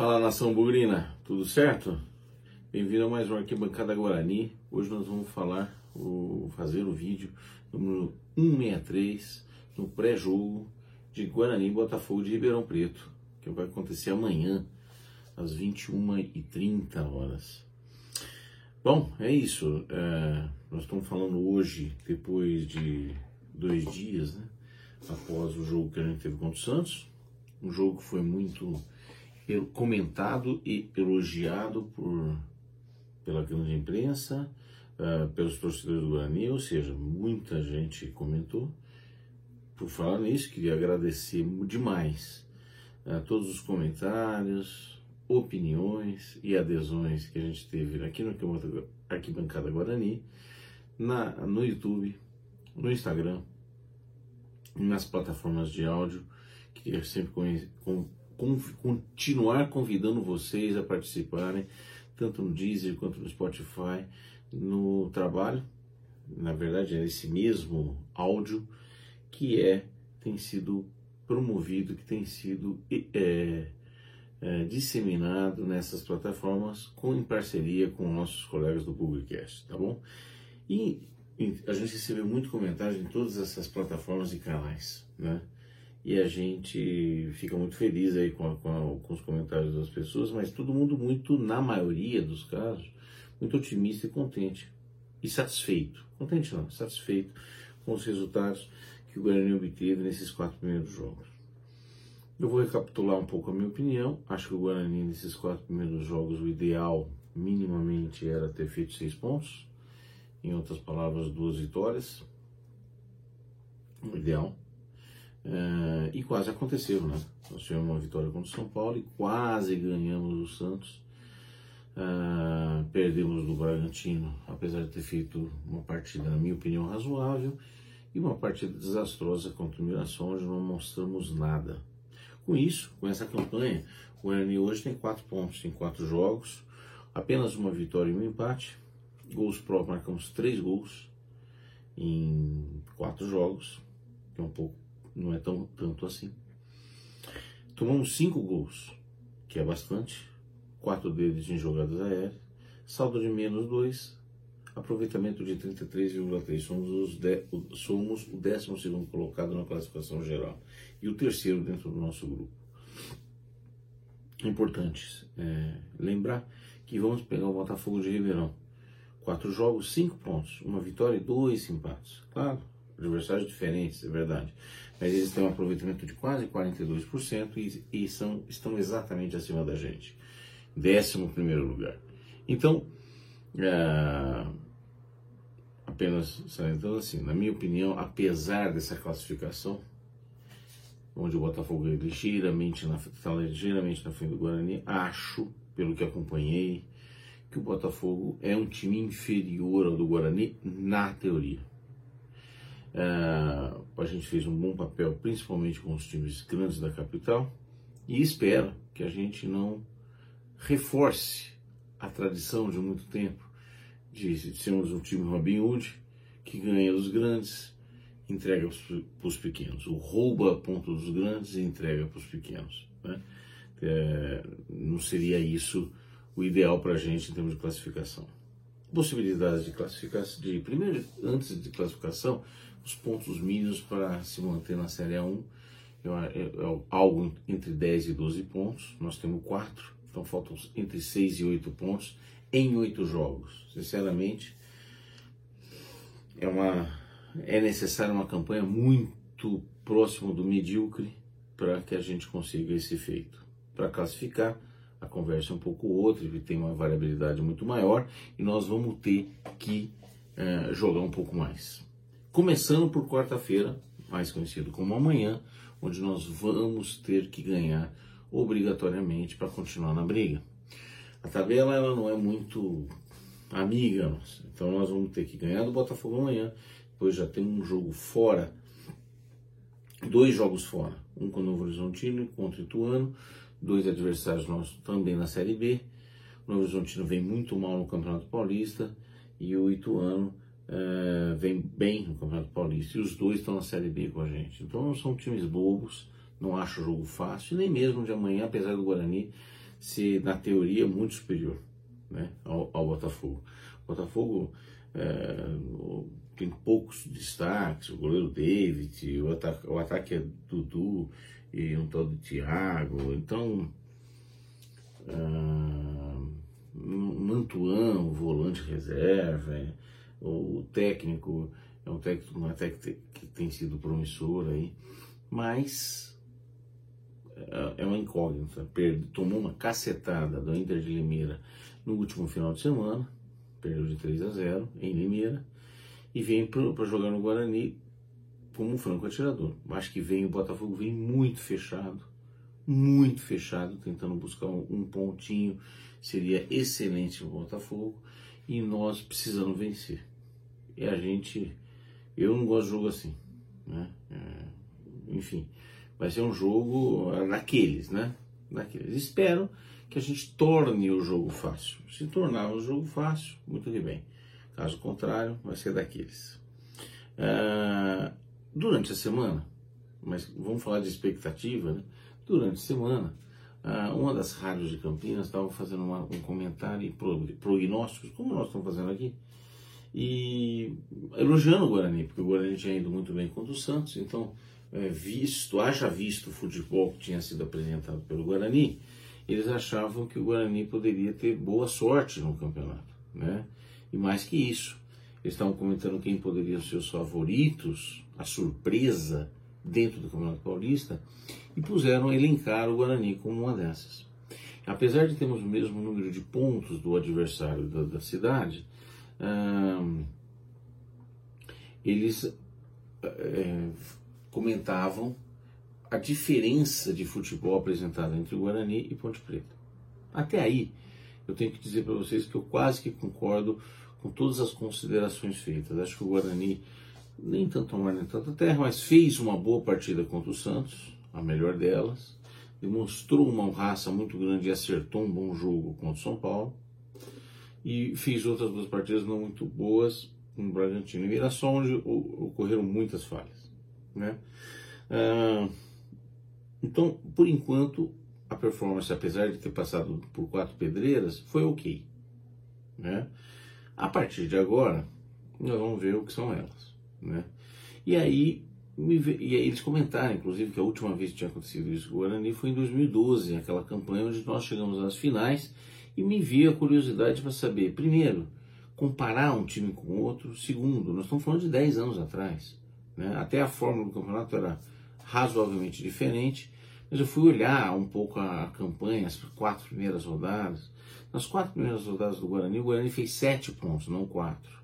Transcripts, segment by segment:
Fala nação bugrina, tudo certo? Bem-vindo a mais um Arquibancada Guarani. Hoje nós vamos falar, o, fazer o vídeo número 163 no pré-jogo de Guarani Botafogo de Ribeirão Preto, que vai acontecer amanhã às 21h30 horas. Bom, é isso. É, nós estamos falando hoje, depois de dois dias, né, após o jogo que a gente teve contra o Santos, um jogo que foi muito comentado e elogiado por, pela grande imprensa, uh, pelos torcedores do Guarani, ou seja, muita gente comentou. Por falar nisso, queria agradecer demais a uh, todos os comentários, opiniões e adesões que a gente teve aqui no Arquibancada Guarani, na, no YouTube, no Instagram, nas plataformas de áudio. Queria sempre com, continuar convidando vocês a participarem, tanto no Deezer quanto no Spotify, no trabalho. Na verdade, é esse mesmo áudio que é tem sido promovido, que tem sido é, é, disseminado nessas plataformas com, em parceria com nossos colegas do Publicast, tá bom? E, e a gente recebeu muito comentário em todas essas plataformas e canais, né? E a gente fica muito feliz aí com, a, com, a, com, os comentários das pessoas, mas todo mundo muito, na maioria dos casos, muito otimista e contente e satisfeito. Contente não, satisfeito com os resultados que o Guarani obteve nesses quatro primeiros jogos. Eu vou recapitular um pouco a minha opinião. Acho que o Guarani nesses quatro primeiros jogos, o ideal minimamente era ter feito seis pontos. Em outras palavras, duas vitórias. O ideal. É, e quase aconteceu, né? Nós tivemos uma vitória contra o São Paulo e quase ganhamos o Santos. É, perdemos do Bragantino, apesar de ter feito uma partida, na minha opinião, razoável, e uma partida desastrosa contra o Mirassol, onde não mostramos nada. Com isso, com essa campanha, o Guarani hoje tem quatro pontos em quatro jogos, apenas uma vitória e um empate. Gols próprios, marcamos três gols em quatro jogos, que é um pouco não é tão tanto assim. Tomamos cinco gols, que é bastante, quatro deles em jogadas aéreas, saldo de menos dois, aproveitamento de 33,3. Somos, de, somos o 12 colocado na classificação geral e o terceiro dentro do nosso grupo. Importante é, lembrar que vamos pegar o Botafogo de Ribeirão. Quatro jogos, cinco pontos, uma vitória e dois empates. Claro, adversários diferentes, é verdade. Mas eles têm um aproveitamento de quase 42% e, e são, estão exatamente acima da gente. Décimo primeiro lugar. Então, é, apenas salientando assim, na minha opinião, apesar dessa classificação, onde o Botafogo é ligeiramente na, está ligeiramente na frente do Guarani, acho, pelo que acompanhei, que o Botafogo é um time inferior ao do Guarani na teoria. Uh, a gente fez um bom papel, principalmente com os times grandes da capital, e espero que a gente não reforce a tradição de muito tempo de sermos um time Robin Hood que ganha dos grandes, entrega para os pequenos, o rouba ponto dos grandes e entrega para os pequenos. Né? É, não seria isso o ideal para a gente em termos de classificação. Possibilidades de classificação, de primeiro, antes de classificação, os pontos mínimos para se manter na Série A1 é, é, é, algo entre 10 e 12 pontos. Nós temos 4, então faltam entre 6 e 8 pontos em 8 jogos. Sinceramente, é, uma, é necessária uma campanha muito próxima do medíocre para que a gente consiga esse feito. Para classificar, a conversa é um pouco outra, ele tem uma variabilidade muito maior e nós vamos ter que é, jogar um pouco mais. Começando por quarta-feira, mais conhecido como amanhã, onde nós vamos ter que ganhar obrigatoriamente para continuar na briga. A tabela ela não é muito amiga nossa, então nós vamos ter que ganhar do Botafogo amanhã, depois já tem um jogo fora, dois jogos fora, um com o Novo Horizontino e contra o Ituano, dois adversários nossos também na Série B. O Novo Horizontino vem muito mal no Campeonato Paulista e o Ituano uh, vem bem no Campeonato Paulista e os dois estão na Série B com a gente. Então não são times bobos, não acho o jogo fácil, nem mesmo de amanhã, apesar do Guarani ser, na teoria, muito superior né, ao, ao Botafogo. O Botafogo é, tem poucos destaques, o goleiro David, o ataque, o ataque é Dudu e um tal de Thiago, então uh, Mantuan, o volante reserva, é, o técnico é um técnico, uma técnica que tem sido promissor aí, mas é, é uma incógnita. Perde, tomou uma cacetada do Inter de Limeira no último final de semana, perdeu de 3 a 0 em Limeira, e vem para jogar no Guarani como um franco atirador. Acho que vem o Botafogo vem muito fechado, muito fechado, tentando buscar um, pontinho, seria excelente o Botafogo, e nós precisamos vencer. E a gente, eu não gosto de jogo assim, né? É, enfim, vai ser um jogo daqueles, né? Daqueles. Espero que a gente torne o jogo fácil. Se tornar o jogo fácil, muito que bem. Caso contrário, vai ser daqueles. Uh, durante a semana, mas vamos falar de expectativa, né? Durante a semana, uh, uma das rádios de Campinas estava fazendo uma, um comentário e prognósticos, como nós estamos fazendo aqui, e elogiando o Guarani, porque o Guarani tinha ido muito bem contra o Santos, então, é, visto, haja visto o futebol que tinha sido apresentado pelo Guarani, eles achavam que o Guarani poderia ter boa sorte no campeonato, né? E mais que isso, eles estavam comentando quem poderiam ser os favoritos, a surpresa dentro do Campeonato Paulista, e puseram elencar o Guarani como uma dessas. Apesar de termos o mesmo número de pontos do adversário da, da cidade, hum, eles é, comentavam a diferença de futebol apresentada entre o Guarani e Ponte Preta. Até aí, eu tenho que dizer para vocês que eu quase que concordo com todas as considerações feitas. Acho que o Guarani, nem tanto mar nem tanta terra, mas fez uma boa partida contra o Santos, a melhor delas, demonstrou uma raça muito grande e acertou um bom jogo contra o São Paulo, e fez outras duas partidas não muito boas com o Bragantino e Mirassol, onde ocorreram muitas falhas. Né? Ah, então, por enquanto, a performance, apesar de ter passado por quatro pedreiras, foi ok. Né? A partir de agora, nós vamos ver o que são elas. Né? E aí, e aí eles comentaram, inclusive, que a última vez que tinha acontecido isso com o Guarani foi em 2012, aquela campanha onde nós chegamos às finais, e me veio a curiosidade para saber, primeiro, comparar um time com outro, segundo, nós estamos falando de 10 anos atrás. Né? Até a fórmula do campeonato era razoavelmente diferente, mas eu fui olhar um pouco a, campanha, as quatro primeiras rodadas. Nas quatro primeiras rodadas do Guarani, o Guarani fez sete pontos, não quatro.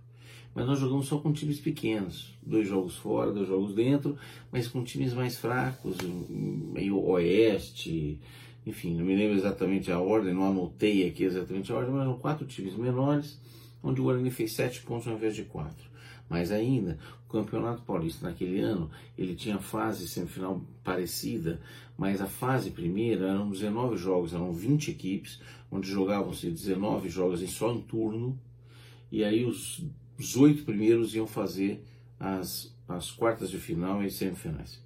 Mas nós jogamos só com times pequenos, dois jogos fora, dois jogos dentro, mas com times mais fracos, meio oeste, enfim, não me lembro exatamente a ordem, não anotei aqui exatamente a ordem, mas eram quatro times menores, onde o Guarani fez sete pontos ao invés de quatro. Mas ainda, o Campeonato Paulista naquele ano, ele tinha fase semifinal parecida, mas a fase primeira eram 19 jogos, eram 20 equipes, onde jogavam-se 19 jogos em só um turno, e aí os, os oito primeiros iam fazer as, as quartas de final e semifinais.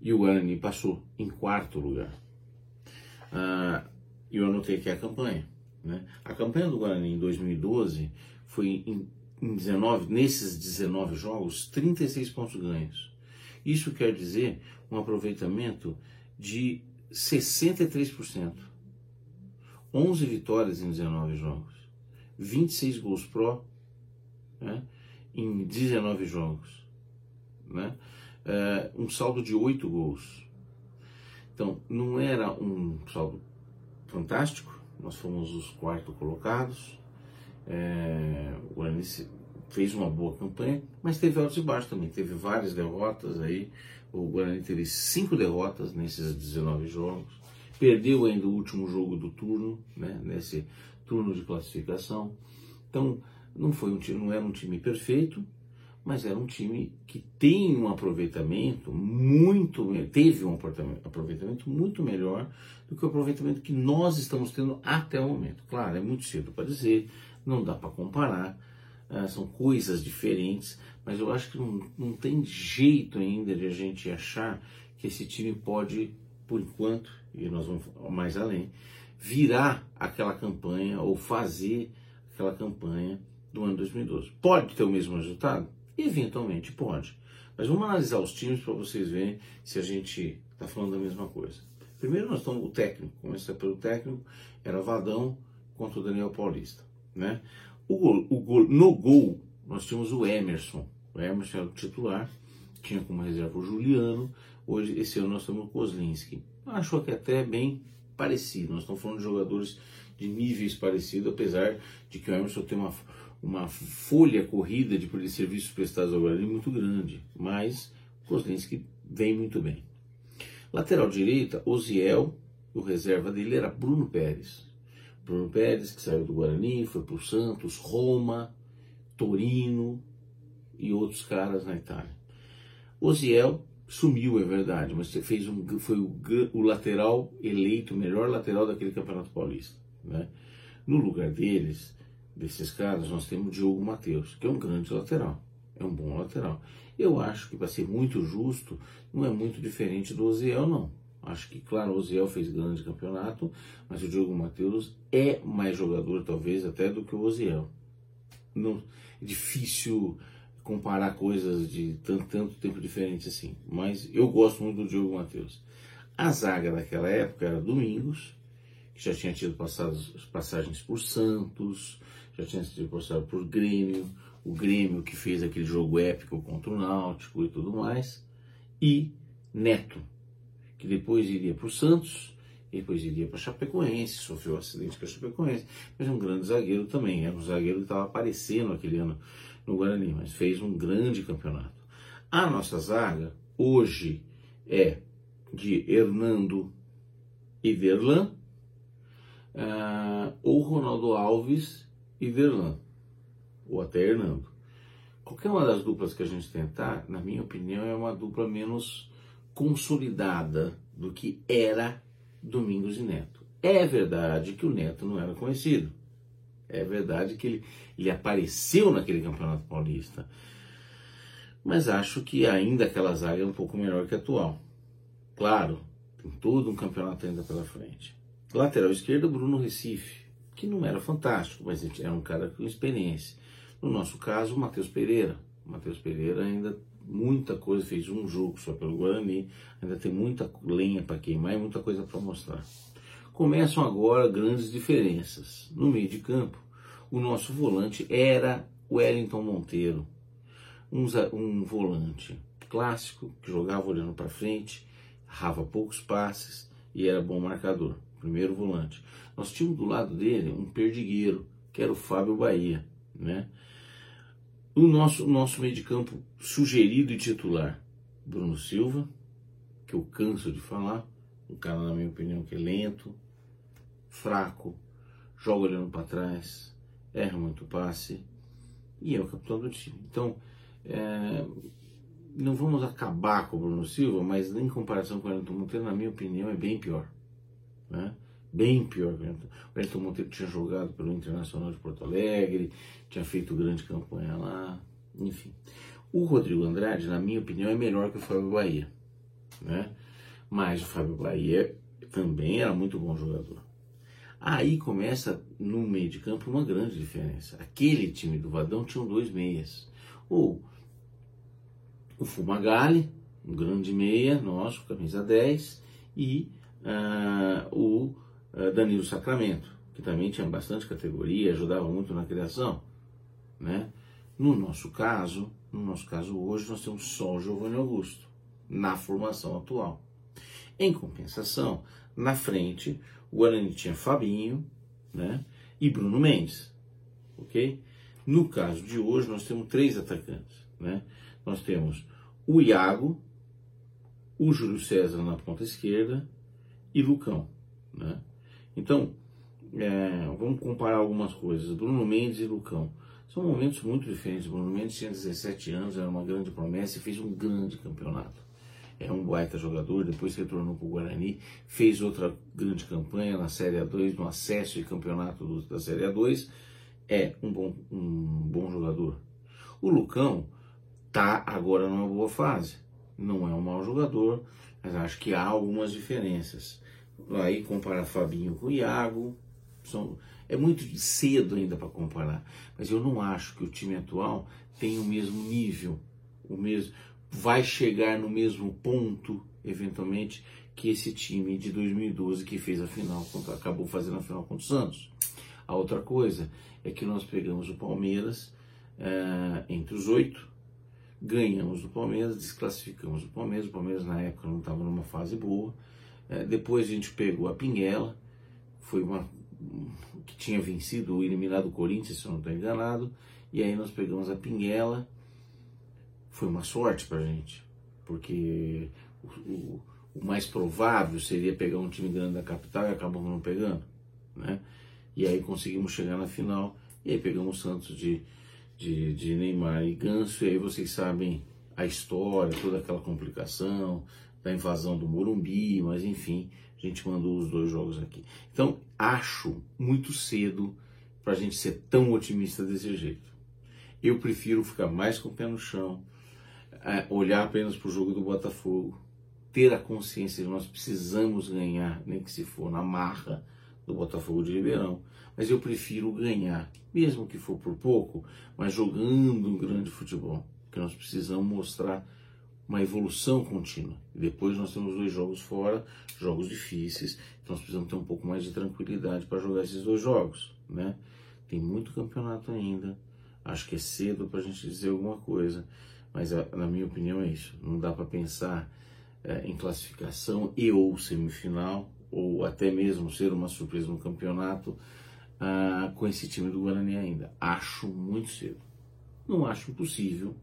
E o Guarani passou em quarto lugar. Ah, eu anotei aqui a campanha. Né? A campanha do Guarani em 2012 foi em, em 19, nesses 19 jogos, 36 pontos ganhos. Isso quer dizer um aproveitamento de 63%. 11 vitórias em 19 jogos. 26 gols pró né, em 19 jogos. Né? É, um saldo de 8 gols. Então, não era um saldo fantástico, nós fomos os quarto colocados, é, o Guarani fez uma boa campanha, mas teve altos e baixos também. Teve várias derrotas aí. O Guarani teve cinco derrotas nesses 19 jogos. Perdeu ainda o último jogo do turno, né, nesse turno de classificação. Então, não foi um time, não era um time perfeito, mas era um time que tem um aproveitamento muito, teve um aproveitamento muito melhor do que o aproveitamento que nós estamos tendo até o momento. Claro, é muito cedo para dizer, não dá para comparar, uh, são coisas diferentes, mas eu acho que não, não tem jeito ainda de a gente achar que esse time pode por enquanto, e nós vamos mais além, virar aquela campanha ou fazer aquela campanha do ano 2012. Pode ter o mesmo resultado? Eventualmente pode. Mas vamos analisar os times para vocês verem se a gente está falando da mesma coisa. Primeiro nós estamos o técnico, começar pelo técnico, era Vadão contra o Daniel Paulista. Né? O o gol, no gol nós tínhamos o Emerson. O Emerson era o titular, tinha como reserva o Juliano. Hoje, esse ano nós temos o Kozlinski. Acho que até bem parecido. Nós estamos falando de jogadores de níveis parecidos, apesar de que o Emerson tem uma, uma folha corrida de serviços prestados ao Guarani muito grande. Mas o Kozlinski vem muito bem. Lateral direita, Oziel, o reserva dele era Bruno Pérez. Bruno Pérez, que saiu do Guarani, foi para o Santos, Roma, Torino e outros caras na Itália. Oziel sumiu, é verdade, mas fez um, foi o, o lateral eleito, o melhor lateral daquele Campeonato Paulista. Né? No lugar deles, desses caras, nós temos o Diogo Matheus, que é um grande lateral, é um bom lateral. Eu acho que, para ser muito justo, não é muito diferente do Oziel, não. Acho que, claro, o Oziel fez grande campeonato, mas o Diogo Matheus é mais jogador, talvez, até do que o Oziel. É difícil comparar coisas de tanto, tanto tempo diferente assim, mas eu gosto muito do Diogo Matheus. A zaga daquela época era Domingos, que já tinha tido passados, passagens por Santos, já tinha sido passado por Grêmio, o Grêmio que fez aquele jogo épico contra o Náutico e tudo mais, e Neto, que depois iria para o Santos, depois iria para Chapecoense, sofreu um acidente com a Chapecoense, mas um grande zagueiro também, era um zagueiro que estava aparecendo aquele ano no Guarani, mas fez um grande campeonato. A nossa zaga hoje é de Hernando e Verlan, uh, ou Ronaldo Alves e Verlan ou até Hernando. Qualquer uma das duplas que a gente tentar, na minha opinião, é uma dupla menos consolidada do que era Domingos e Neto. É verdade que o Neto não era conhecido. É verdade que ele, ele apareceu naquele Campeonato Paulista. Mas acho que ainda aquela zaga é um pouco melhor que a atual. Claro, tem todo um campeonato ainda pela frente. Lateral esquerdo, Bruno Recife, que não era fantástico, mas era um cara com experiência. No nosso caso, o Matheus Pereira. O Matheus Pereira ainda muita coisa, fez um jogo só pelo Guarani, ainda tem muita lenha para queimar e muita coisa para mostrar. Começam agora grandes diferenças. No meio de campo, o nosso volante era o Wellington Monteiro, um, um volante clássico que jogava olhando para frente, rava poucos passes e era bom marcador, primeiro volante. Nós tínhamos do lado dele um perdigueiro, que era o Fábio Bahia, né? O nosso, nosso meio de campo sugerido e titular, Bruno Silva, que eu canso de falar, um cara, na minha opinião, que é lento, fraco, joga olhando para trás, erra muito passe e é o capitão do time. Então, é, não vamos acabar com o Bruno Silva, mas em comparação com o Wellington Monteiro, na minha opinião, é bem pior. Né? Bem pior. O Wellington Monteiro tinha jogado pelo Internacional de Porto Alegre, tinha feito grande campanha lá, enfim. O Rodrigo Andrade, na minha opinião, é melhor que o Fábio Bahia, né? Mas o Fábio Bahia também era muito bom jogador. Aí começa no meio de campo uma grande diferença. Aquele time do Vadão tinha dois meias. Ou o Fumagalli, um grande meia nosso, camisa 10, e uh, o Danilo Sacramento, que também tinha bastante categoria, ajudava muito na criação, né? No nosso caso, no nosso caso hoje nós temos só o Giovanni Augusto na formação atual. Em compensação, na frente, o Guarani tinha Fabinho, né? E Bruno Mendes, ok? No caso de hoje nós temos três atacantes, né? Nós temos o Iago, o Júlio César na ponta esquerda e Lucão, né? Então, é, vamos comparar algumas coisas. Bruno Mendes e Lucão. São momentos muito diferentes. Bruno Mendes tinha 17 anos, era uma grande promessa e fez um grande campeonato. É um baita jogador, depois retornou para o Guarani, fez outra grande campanha na Série A2, no acesso e campeonato do, da Série A2. É um bom, um bom jogador. O Lucão tá agora numa boa fase. Não é um mau jogador, mas acho que há algumas diferenças. Aí comparar Fabinho com Iago, são, é muito cedo ainda para comparar, mas eu não acho que o time atual tem o mesmo nível, o mesmo vai chegar no mesmo ponto, eventualmente, que esse time de 2012 que fez a final, acabou fazendo a final contra o Santos. A outra coisa é que nós pegamos o Palmeiras é, entre os oito, ganhamos do Palmeiras, desclassificamos o Palmeiras. O Palmeiras na época não estava numa fase boa. É, depois a gente pegou a Pinguela, foi uma que tinha vencido o eliminado Corinthians, se eu não estou enganado. E aí nós pegamos a Pinguela. Foi uma sorte para a gente, porque o, o, o, mais provável seria pegar um time grande da capital e acabamos não pegando, né? E aí conseguimos chegar na final e aí pegamos o Santos de de, de Neymar e Ganso, e aí vocês sabem a história, toda aquela complicação da invasão do Morumbi, mas enfim, a gente mandou os dois jogos aqui. Então, acho muito cedo para a gente ser tão otimista desse jeito. Eu prefiro ficar mais com o pé no chão, é, olhar apenas para o jogo do Botafogo, ter a consciência de nós precisamos ganhar, nem que se for na marra, do Botafogo de Ribeirão. Mas eu prefiro ganhar, mesmo que for por pouco, mas jogando um grande futebol. Porque nós precisamos mostrar uma evolução contínua. E depois nós temos dois jogos fora, jogos difíceis, então nós precisamos ter um pouco mais de tranquilidade para jogar esses dois jogos. Né? Tem muito campeonato ainda, acho que é cedo para a gente dizer alguma coisa, mas na minha opinião é isso. Não dá para pensar é, em classificação e ou semifinal ou até mesmo ser uma surpresa no campeonato ah, com esse time do Guarani ainda. Acho muito cedo. Não acho impossível,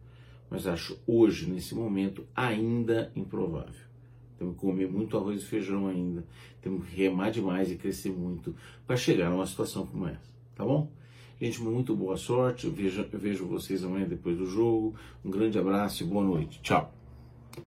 mas acho hoje, nesse momento, ainda improvável. Temos que comer muito arroz e feijão ainda. Temos que remar demais e crescer muito para chegar numa situação como essa. Tá bom? Gente, muito boa sorte. Eu vejo, eu vejo vocês amanhã depois do jogo. Um grande abraço e boa noite. Tchau.